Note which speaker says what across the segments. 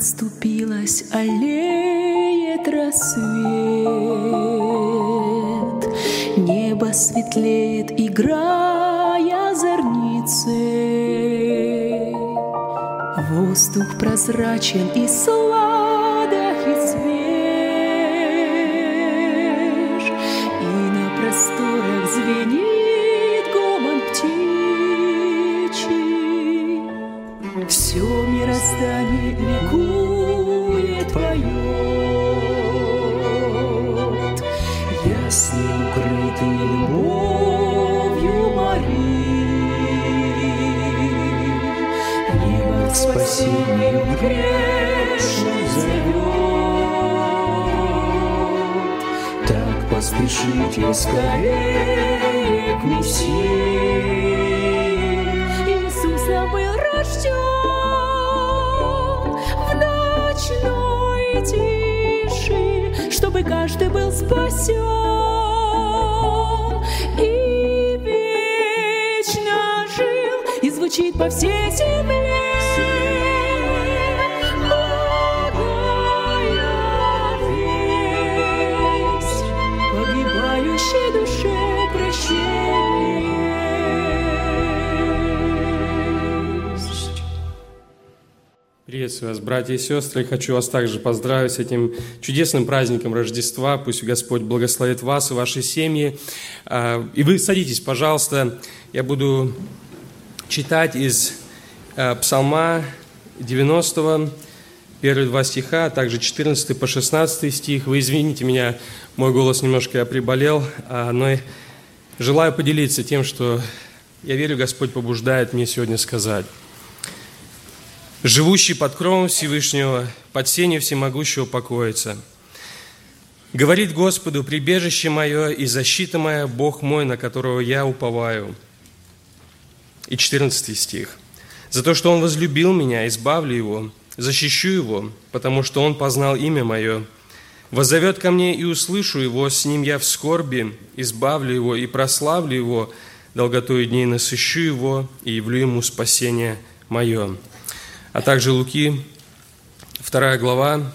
Speaker 1: Расступилась аллеет рассвет, Небо светлеет, играя зорницы. Воздух прозрачен и сладок спасению грешных зовет. Так поспешите скорее к Мессии. Иисус был рожден чтобы каждый был спасен и вечно жил и звучит по всей земле.
Speaker 2: Приветствую вас, братья и сестры. Хочу вас также поздравить с этим чудесным праздником Рождества. Пусть Господь благословит вас и ваши семьи. А, и вы садитесь, пожалуйста. Я буду читать из а, Псалма 90, первые два стиха, а также 14 по 16 стих. Вы извините меня, мой голос немножко я приболел, но желаю поделиться тем, что я верю, Господь побуждает мне сегодня сказать живущий под кровом Всевышнего, под сенью всемогущего покоится. Говорит Господу, прибежище мое и защита моя, Бог мой, на которого я уповаю. И 14 стих. За то, что Он возлюбил меня, избавлю Его, защищу Его, потому что Он познал имя Мое. Воззовет ко мне и услышу Его, с Ним я в скорби, избавлю Его и прославлю Его, долготою дней насыщу Его и явлю Ему спасение Мое а также Луки, 2 глава,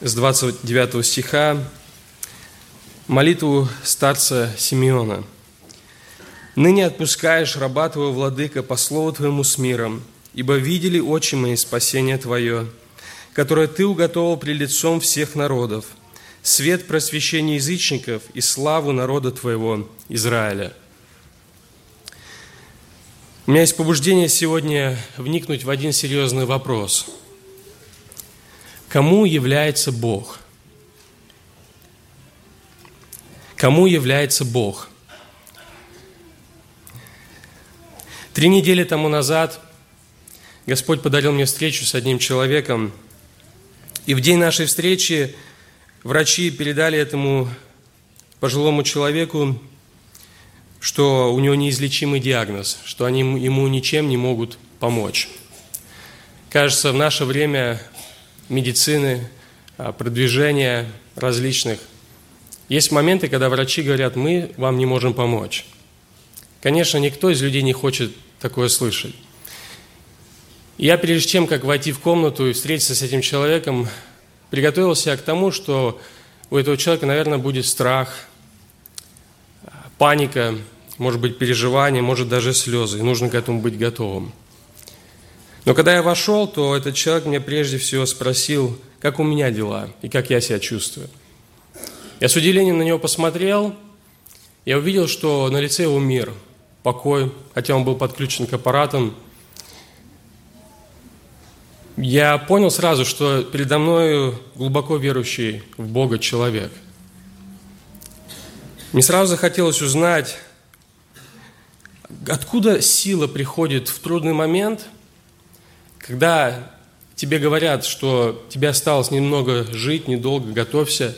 Speaker 2: с 29 стиха молитву старца Симеона. «Ныне отпускаешь раба твоего, владыка, по слову твоему с миром, ибо видели очи мои спасение твое, которое ты уготовил пред лицом всех народов, свет просвещения язычников и славу народа твоего, Израиля». У меня есть побуждение сегодня вникнуть в один серьезный вопрос. Кому является Бог? Кому является Бог? Три недели тому назад Господь подарил мне встречу с одним человеком, и в день нашей встречи врачи передали этому пожилому человеку что у него неизлечимый диагноз, что они ему ничем не могут помочь. Кажется, в наше время медицины, а, продвижения различных, есть моменты, когда врачи говорят, мы вам не можем помочь. Конечно, никто из людей не хочет такое слышать. Я, прежде чем как войти в комнату и встретиться с этим человеком, приготовился к тому, что у этого человека, наверное, будет страх, паника, может быть переживания, может даже слезы, и нужно к этому быть готовым. Но когда я вошел, то этот человек мне прежде всего спросил, как у меня дела и как я себя чувствую. Я с удивлением на него посмотрел, я увидел, что на лице его мир, покой, хотя он был подключен к аппаратам. Я понял сразу, что передо мной глубоко верующий в Бога человек – мне сразу захотелось узнать, откуда сила приходит в трудный момент, когда тебе говорят, что тебе осталось немного жить, недолго, готовься.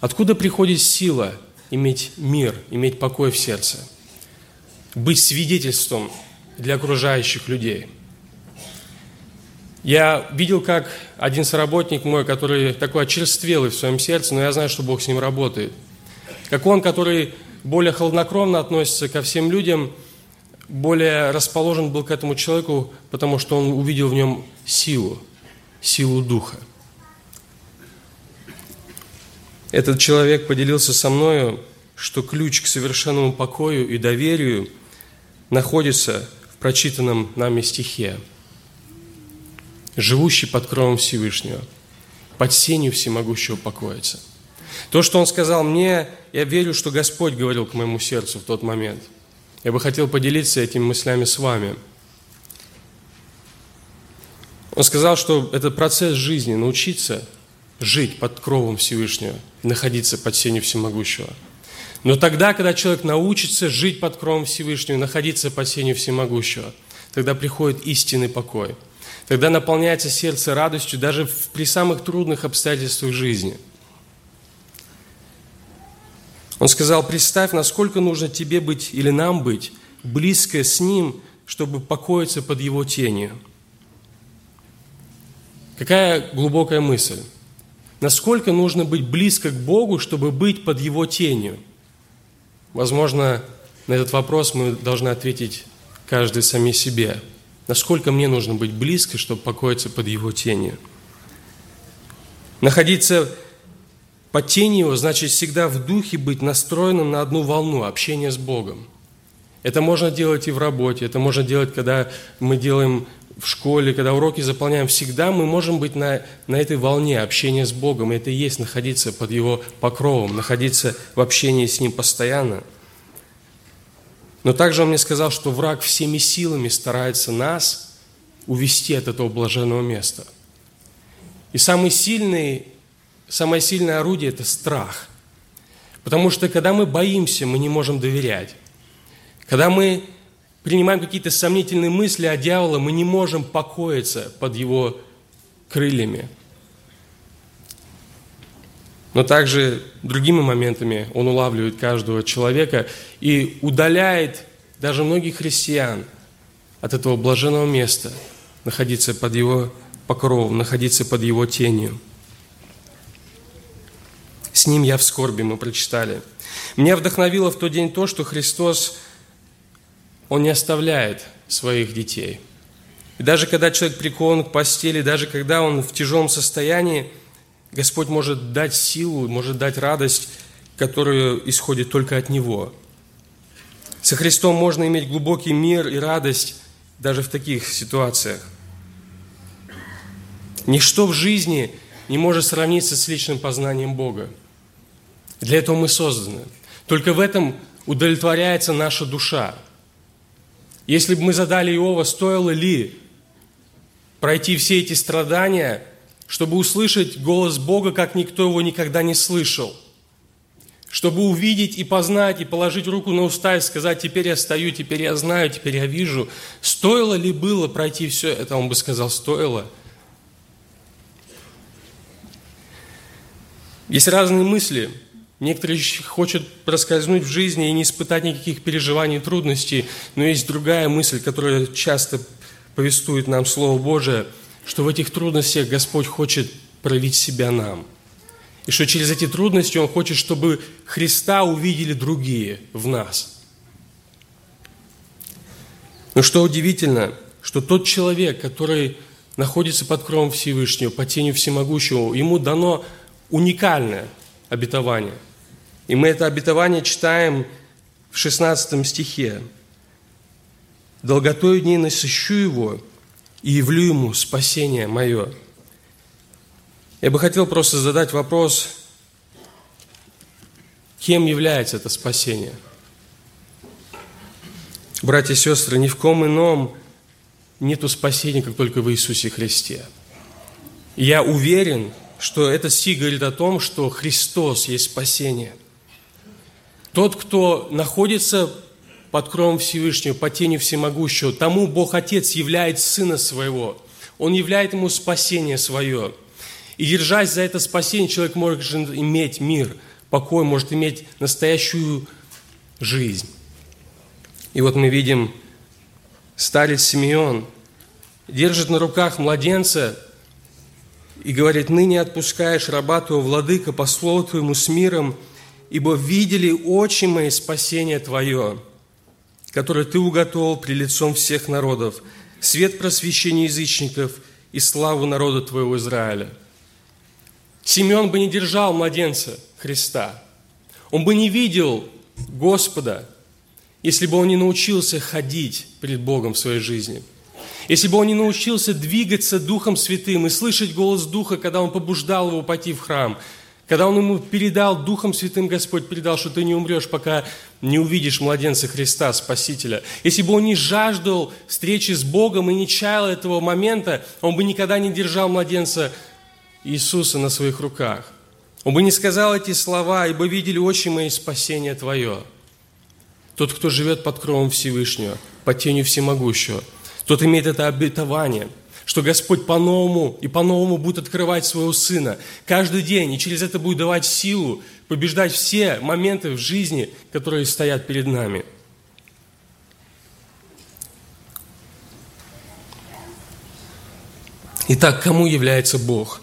Speaker 2: Откуда приходит сила иметь мир, иметь покой в сердце, быть свидетельством для окружающих людей? Я видел, как один соработник мой, который такой очерствелый в своем сердце, но я знаю, что Бог с ним работает – как он, который более холоднокровно относится ко всем людям, более расположен был к этому человеку, потому что он увидел в нем силу, силу духа. Этот человек поделился со мною, что ключ к совершенному покою и доверию находится в прочитанном нами стихе. «Живущий под кровом Всевышнего, под сенью всемогущего покоится». То, что он сказал мне, я верю, что Господь говорил к моему сердцу в тот момент. Я бы хотел поделиться этими мыслями с вами. Он сказал, что это процесс жизни, научиться жить под кровом Всевышнего, находиться под сенью Всемогущего. Но тогда, когда человек научится жить под кровом Всевышнего, находиться под сенью Всемогущего, тогда приходит истинный покой. Тогда наполняется сердце радостью даже при самых трудных обстоятельствах жизни – он сказал, представь, насколько нужно тебе быть или нам быть близко с Ним, чтобы покоиться под Его тенью. Какая глубокая мысль. Насколько нужно быть близко к Богу, чтобы быть под Его тенью? Возможно, на этот вопрос мы должны ответить каждый сами себе. Насколько мне нужно быть близко, чтобы покоиться под Его тенью? Находиться под тенью его значит всегда в духе быть настроенным на одну волну общения с Богом. Это можно делать и в работе, это можно делать, когда мы делаем в школе, когда уроки заполняем. Всегда мы можем быть на, на этой волне общения с Богом. И это и есть находиться под Его покровом, находиться в общении с Ним постоянно. Но также Он мне сказал, что враг всеми силами старается нас увести от этого блаженного места. И самый сильный самое сильное орудие – это страх. Потому что когда мы боимся, мы не можем доверять. Когда мы принимаем какие-то сомнительные мысли о дьяволе, мы не можем покоиться под его крыльями. Но также другими моментами он улавливает каждого человека и удаляет даже многих христиан от этого блаженного места, находиться под его покровом, находиться под его тенью. С ним я в скорби, мы прочитали. Меня вдохновило в тот день то, что Христос, Он не оставляет своих детей. И даже когда человек прикован к постели, даже когда он в тяжелом состоянии, Господь может дать силу, может дать радость, которая исходит только от Него. Со Христом можно иметь глубокий мир и радость даже в таких ситуациях. Ничто в жизни не может сравниться с личным познанием Бога. Для этого мы созданы. Только в этом удовлетворяется наша душа. Если бы мы задали Иова, стоило ли пройти все эти страдания, чтобы услышать голос Бога, как никто его никогда не слышал, чтобы увидеть и познать, и положить руку на уста и сказать, теперь я стою, теперь я знаю, теперь я вижу. Стоило ли было пройти все это? Он бы сказал, стоило. Есть разные мысли – Некоторые хотят проскользнуть в жизни и не испытать никаких переживаний и трудностей, но есть другая мысль, которая часто повествует нам Слово Божие, что в этих трудностях Господь хочет проявить себя нам. И что через эти трудности Он хочет, чтобы Христа увидели другие в нас. Но что удивительно, что тот человек, который находится под кровом Всевышнего, под тенью Всемогущего, ему дано уникальное обетование – и мы это обетование читаем в 16 стихе. «Долготою дней насыщу его и явлю ему спасение мое». Я бы хотел просто задать вопрос, кем является это спасение? Братья и сестры, ни в ком ином нету спасения, как только в Иисусе Христе. я уверен, что этот стих говорит о том, что Христос есть спасение – тот, кто находится под кровом Всевышнего, под тенью Всемогущего, тому Бог Отец являет Сына Своего. Он являет ему спасение свое. И держась за это спасение, человек может иметь мир, покой, может иметь настоящую жизнь. И вот мы видим, старец Симеон держит на руках младенца и говорит, «Ныне отпускаешь раба твоего, владыка, по слову твоему с миром, ибо видели очи мои спасение Твое, которое Ты уготовил при лицом всех народов, свет просвещения язычников и славу народа Твоего Израиля». Симеон бы не держал младенца Христа. Он бы не видел Господа, если бы он не научился ходить перед Богом в своей жизни. Если бы он не научился двигаться Духом Святым и слышать голос Духа, когда он побуждал его пойти в храм – когда он ему передал, Духом Святым Господь передал, что ты не умрешь, пока не увидишь младенца Христа, Спасителя. Если бы он не жаждал встречи с Богом и не чаял этого момента, он бы никогда не держал младенца Иисуса на своих руках. Он бы не сказал эти слова, ибо видели очи мои спасение Твое. Тот, кто живет под кровом Всевышнего, под тенью Всемогущего, тот имеет это обетование – что Господь по-новому и по-новому будет открывать своего Сына каждый день, и через это будет давать силу побеждать все моменты в жизни, которые стоят перед нами. Итак, кому является Бог?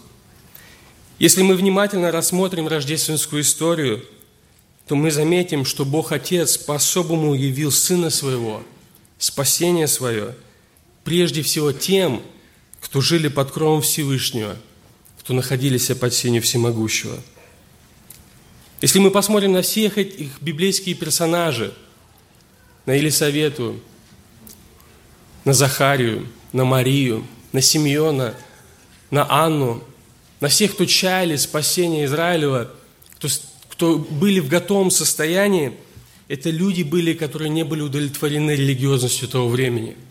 Speaker 2: Если мы внимательно рассмотрим рождественскую историю, то мы заметим, что Бог Отец по-особому явил Сына Своего, спасение Свое, прежде всего тем, кто жили под кровом Всевышнего, кто находились под сенью Всемогущего. Если мы посмотрим на всех этих библейские персонажи, на Елисавету, на Захарию, на Марию, на Симеона, на Анну, на всех, кто чаяли спасения Израилева, кто, кто были в готовом состоянии, это люди были, которые не были удовлетворены религиозностью того времени –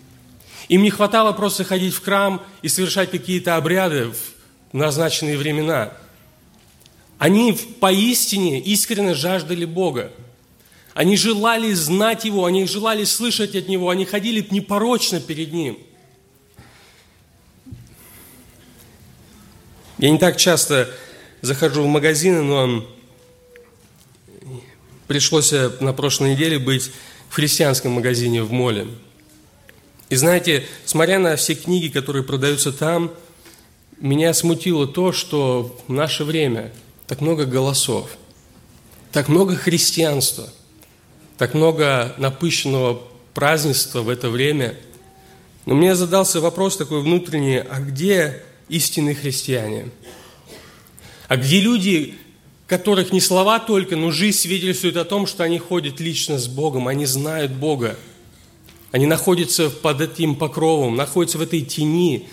Speaker 2: им не хватало просто ходить в храм и совершать какие-то обряды в назначенные времена. Они поистине искренне жаждали Бога. Они желали знать Его, они желали слышать от Него, они ходили непорочно перед Ним. Я не так часто захожу в магазины, но пришлось на прошлой неделе быть в христианском магазине в Моле – и знаете, смотря на все книги, которые продаются там, меня смутило то, что в наше время так много голосов, так много христианства, так много напыщенного празднества в это время. Но мне задался вопрос такой внутренний, а где истинные христиане? А где люди, которых не слова только, но жизнь свидетельствует о том, что они ходят лично с Богом, они знают Бога. Они находятся под этим покровом, находятся в этой тени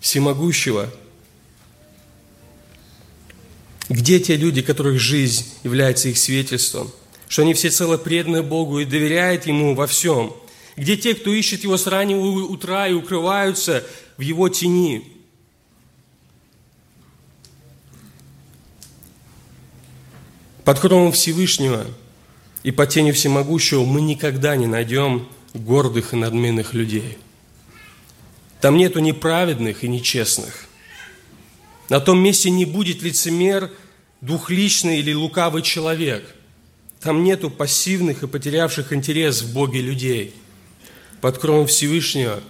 Speaker 2: всемогущего. Где те люди, которых жизнь является их свидетельством? Что они все цело преданы Богу и доверяют Ему во всем? Где те, кто ищет Его с раннего утра и укрываются в Его тени? Под кровом Всевышнего и под тенью Всемогущего мы никогда не найдем гордых и надменных людей. Там нету неправедных и нечестных. На том месте не будет лицемер, двухличный или лукавый человек. Там нету пассивных и потерявших интерес в Боге людей. Под кровом Всевышнего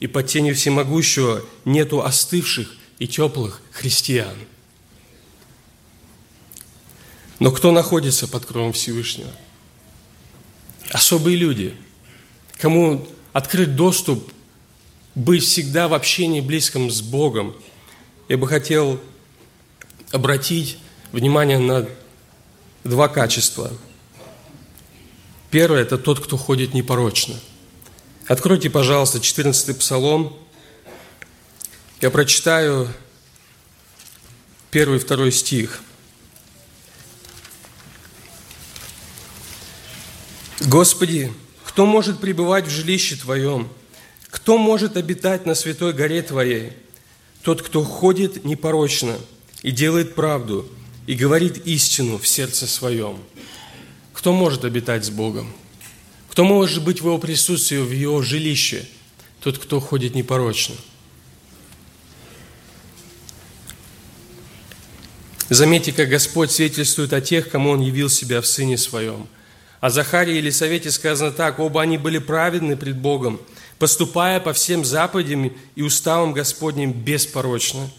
Speaker 2: и под тенью Всемогущего нету остывших и теплых христиан – но кто находится под кровом Всевышнего? Особые люди, кому открыт доступ быть всегда в общении близком с Богом. Я бы хотел обратить внимание на два качества. Первое – это тот, кто ходит непорочно. Откройте, пожалуйста, 14 Псалом. Я прочитаю первый и второй стих – Господи, кто может пребывать в жилище Твоем? Кто может обитать на святой горе Твоей? Тот, кто ходит непорочно и делает правду, и говорит истину в сердце своем. Кто может обитать с Богом? Кто может быть в Его присутствии, в Его жилище? Тот, кто ходит непорочно. Заметьте, как Господь свидетельствует о тех, кому Он явил себя в Сыне Своем – о Захарии и Елисавете сказано так, оба они были праведны пред Богом, поступая по всем заповедям и уставам Господним беспорочно.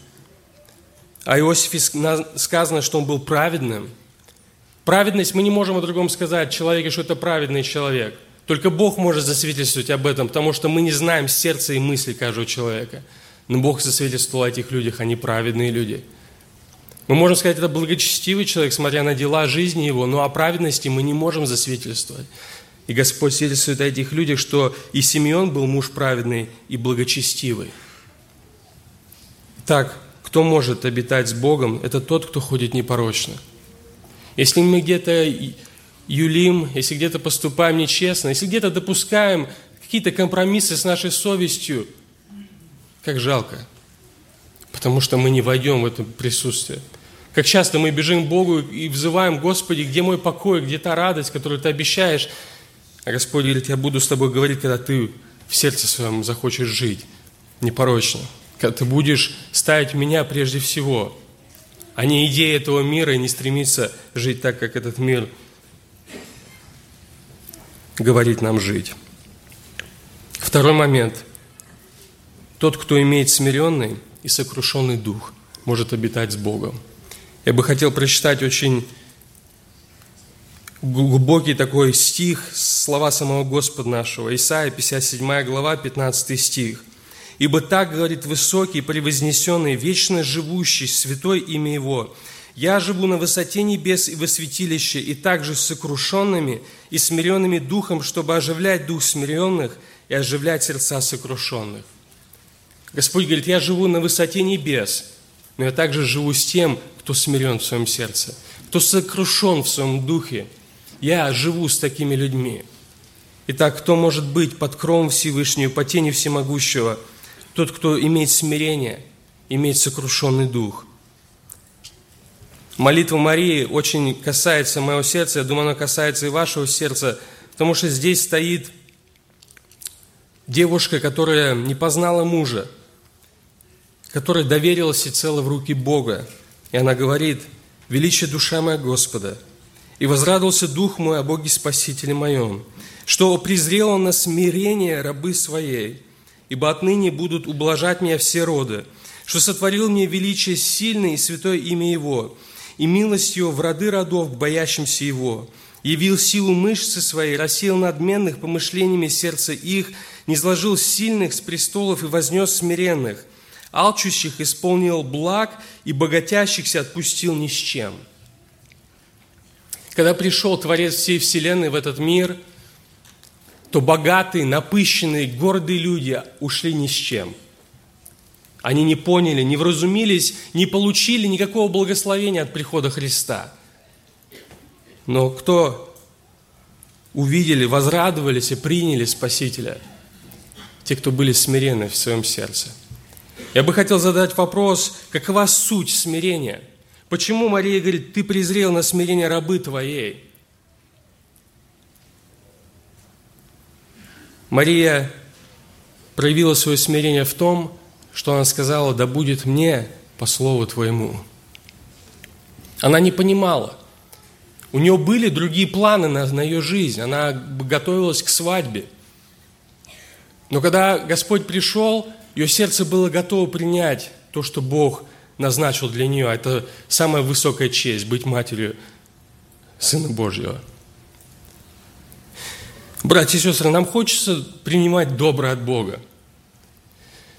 Speaker 2: О Иосифе сказано, что он был праведным. Праведность, мы не можем о другом сказать человеке, что это праведный человек. Только Бог может засвидетельствовать об этом, потому что мы не знаем сердца и мысли каждого человека. Но Бог засвидетельствовал о этих людях, они праведные люди – мы можем сказать, это благочестивый человек, смотря на дела жизни его, но о праведности мы не можем засвидетельствовать. И Господь свидетельствует о этих людях, что и Симеон был муж праведный и благочестивый. Так, кто может обитать с Богом, это тот, кто ходит непорочно. Если мы где-то юлим, если где-то поступаем нечестно, если где-то допускаем какие-то компромиссы с нашей совестью, как жалко, потому что мы не войдем в это присутствие. Как часто мы бежим к Богу и взываем, Господи, где мой покой, где та радость, которую Ты обещаешь? А Господь говорит, я буду с тобой говорить, когда ты в сердце своем захочешь жить непорочно. Когда ты будешь ставить меня прежде всего, а не идеи этого мира и не стремиться жить так, как этот мир говорит нам жить. Второй момент. Тот, кто имеет смиренный и сокрушенный дух, может обитать с Богом. Я бы хотел прочитать очень глубокий такой стих, слова самого Господа нашего. Исайя, 57 глава, 15 стих. «Ибо так говорит высокий, превознесенный, вечно живущий, святой имя Его. Я живу на высоте небес и во святилище, и также с сокрушенными и смиренными духом, чтобы оживлять дух смиренных и оживлять сердца сокрушенных». Господь говорит, я живу на высоте небес, но я также живу с тем, кто смирен в своем сердце, кто сокрушен в своем духе. Я живу с такими людьми. Итак, кто может быть под кровом Всевышнего, по тени Всемогущего? Тот, кто имеет смирение, имеет сокрушенный дух. Молитва Марии очень касается моего сердца, я думаю, она касается и вашего сердца, потому что здесь стоит девушка, которая не познала мужа, которая доверилась всецело в руки Бога, и она говорит, «Величие душа моя Господа, и возрадовался дух мой о Боге Спасителе моем, что презрел он на смирение рабы своей, ибо отныне будут ублажать меня все роды, что сотворил мне величие сильное и святое имя Его, и милость Его в роды родов боящимся Его, явил силу мышцы своей, рассеял надменных помышлениями сердца их, не сложил сильных с престолов и вознес смиренных, алчущих исполнил благ и богатящихся отпустил ни с чем. Когда пришел Творец всей Вселенной в этот мир, то богатые, напыщенные, гордые люди ушли ни с чем. Они не поняли, не вразумились, не получили никакого благословения от прихода Христа. Но кто увидели, возрадовались и приняли Спасителя? Те, кто были смирены в своем сердце. Я бы хотел задать вопрос, какова суть смирения? Почему Мария говорит, ты презрел на смирение рабы твоей? Мария проявила свое смирение в том, что она сказала, да будет мне по слову твоему. Она не понимала, у нее были другие планы на, на ее жизнь. Она готовилась к свадьбе. Но когда Господь пришел, ее сердце было готово принять то, что Бог назначил для нее. Это самая высокая честь – быть матерью Сына Божьего. Братья и сестры, нам хочется принимать доброе от Бога.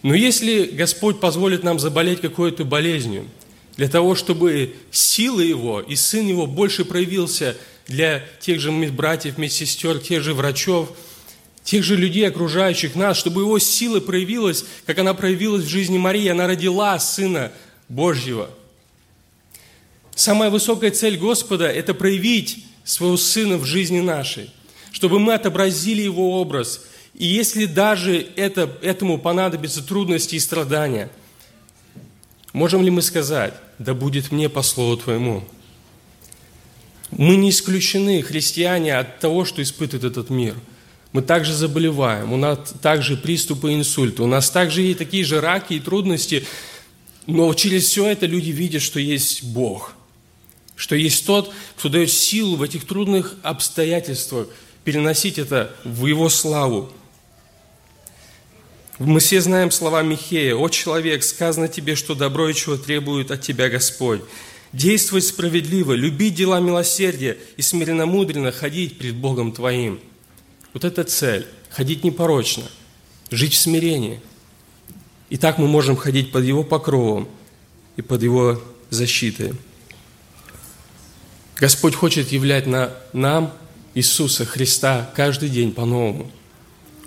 Speaker 2: Но если Господь позволит нам заболеть какой-то болезнью – для того, чтобы сила Его и Сын Его больше проявился для тех же братьев, медсестер, тех же врачов, тех же людей, окружающих нас, чтобы Его сила проявилась, как она проявилась в жизни Марии. Она родила Сына Божьего. Самая высокая цель Господа – это проявить своего Сына в жизни нашей, чтобы мы отобразили Его образ. И если даже это, этому понадобятся трудности и страдания – Можем ли мы сказать, да будет мне по слову Твоему? Мы не исключены, христиане, от того, что испытывает этот мир. Мы также заболеваем, у нас также приступы инсульта, у нас также есть такие же раки и трудности, но через все это люди видят, что есть Бог, что есть тот, кто дает силу в этих трудных обстоятельствах переносить это в Его славу. Мы все знаем слова Михея. «О человек, сказано тебе, что добро и чего требует от тебя Господь. Действуй справедливо, люби дела милосердия и смиренно-мудренно ходить пред Богом твоим». Вот это цель – ходить непорочно, жить в смирении. И так мы можем ходить под Его покровом и под Его защитой. Господь хочет являть на нам Иисуса Христа каждый день по-новому –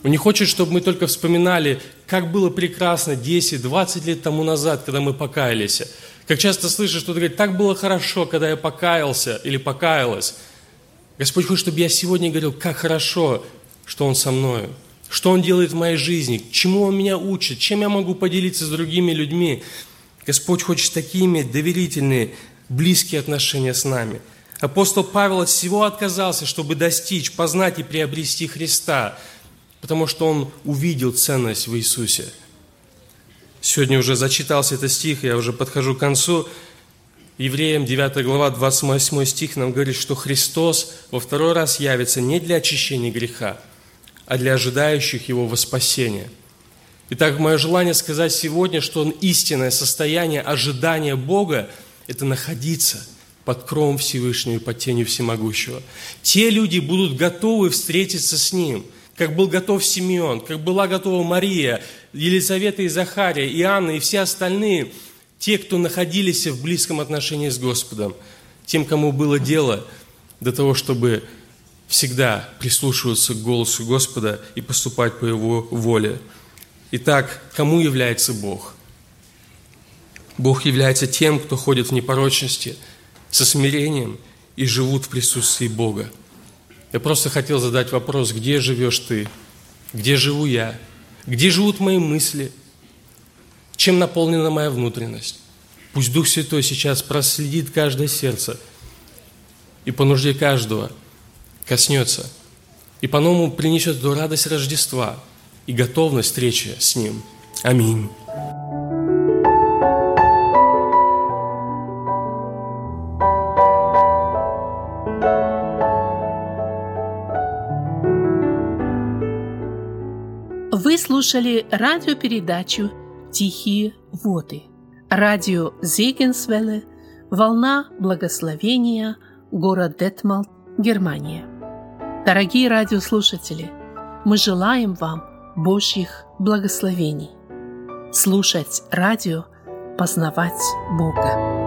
Speaker 2: он не хочет, чтобы мы только вспоминали, как было прекрасно 10-20 лет тому назад, когда мы покаялись. Как часто слышишь, что-то говорит, так было хорошо, когда я покаялся или покаялась. Господь хочет, чтобы я сегодня говорил, как хорошо, что Он со мною, что Он делает в моей жизни, чему Он меня учит, чем я могу поделиться с другими людьми. Господь хочет такие иметь доверительные, близкие отношения с нами. Апостол Павел от всего отказался, чтобы достичь, познать и приобрести Христа – потому что он увидел ценность в Иисусе. Сегодня уже зачитался этот стих, я уже подхожу к концу. Евреям 9 глава 28 стих нам говорит, что Христос во второй раз явится не для очищения греха, а для ожидающих Его во спасение. Итак, мое желание сказать сегодня, что истинное состояние ожидания Бога – это находиться под кровом Всевышнего и под тенью Всемогущего. Те люди будут готовы встретиться с Ним – как был готов Симеон, как была готова Мария, Елизавета и Захария, Иоанна и все остальные, те, кто находились в близком отношении с Господом, тем, кому было дело до того, чтобы всегда прислушиваться к голосу Господа и поступать по Его воле. Итак, кому является Бог? Бог является тем, кто ходит в непорочности, со смирением и живут в присутствии Бога. Я просто хотел задать вопрос, где живешь ты? Где живу я? Где живут мои мысли? Чем наполнена моя внутренность? Пусть Дух Святой сейчас проследит каждое сердце и по нужде каждого коснется и по-новому принесет эту радость Рождества и готовность встречи с Ним. Аминь.
Speaker 3: слушали радиопередачу «Тихие воды». Радио Зегенсвелле, «Волна благословения», город Детмал, Германия. Дорогие радиослушатели, мы желаем вам Божьих благословений. слушать радио, познавать Бога.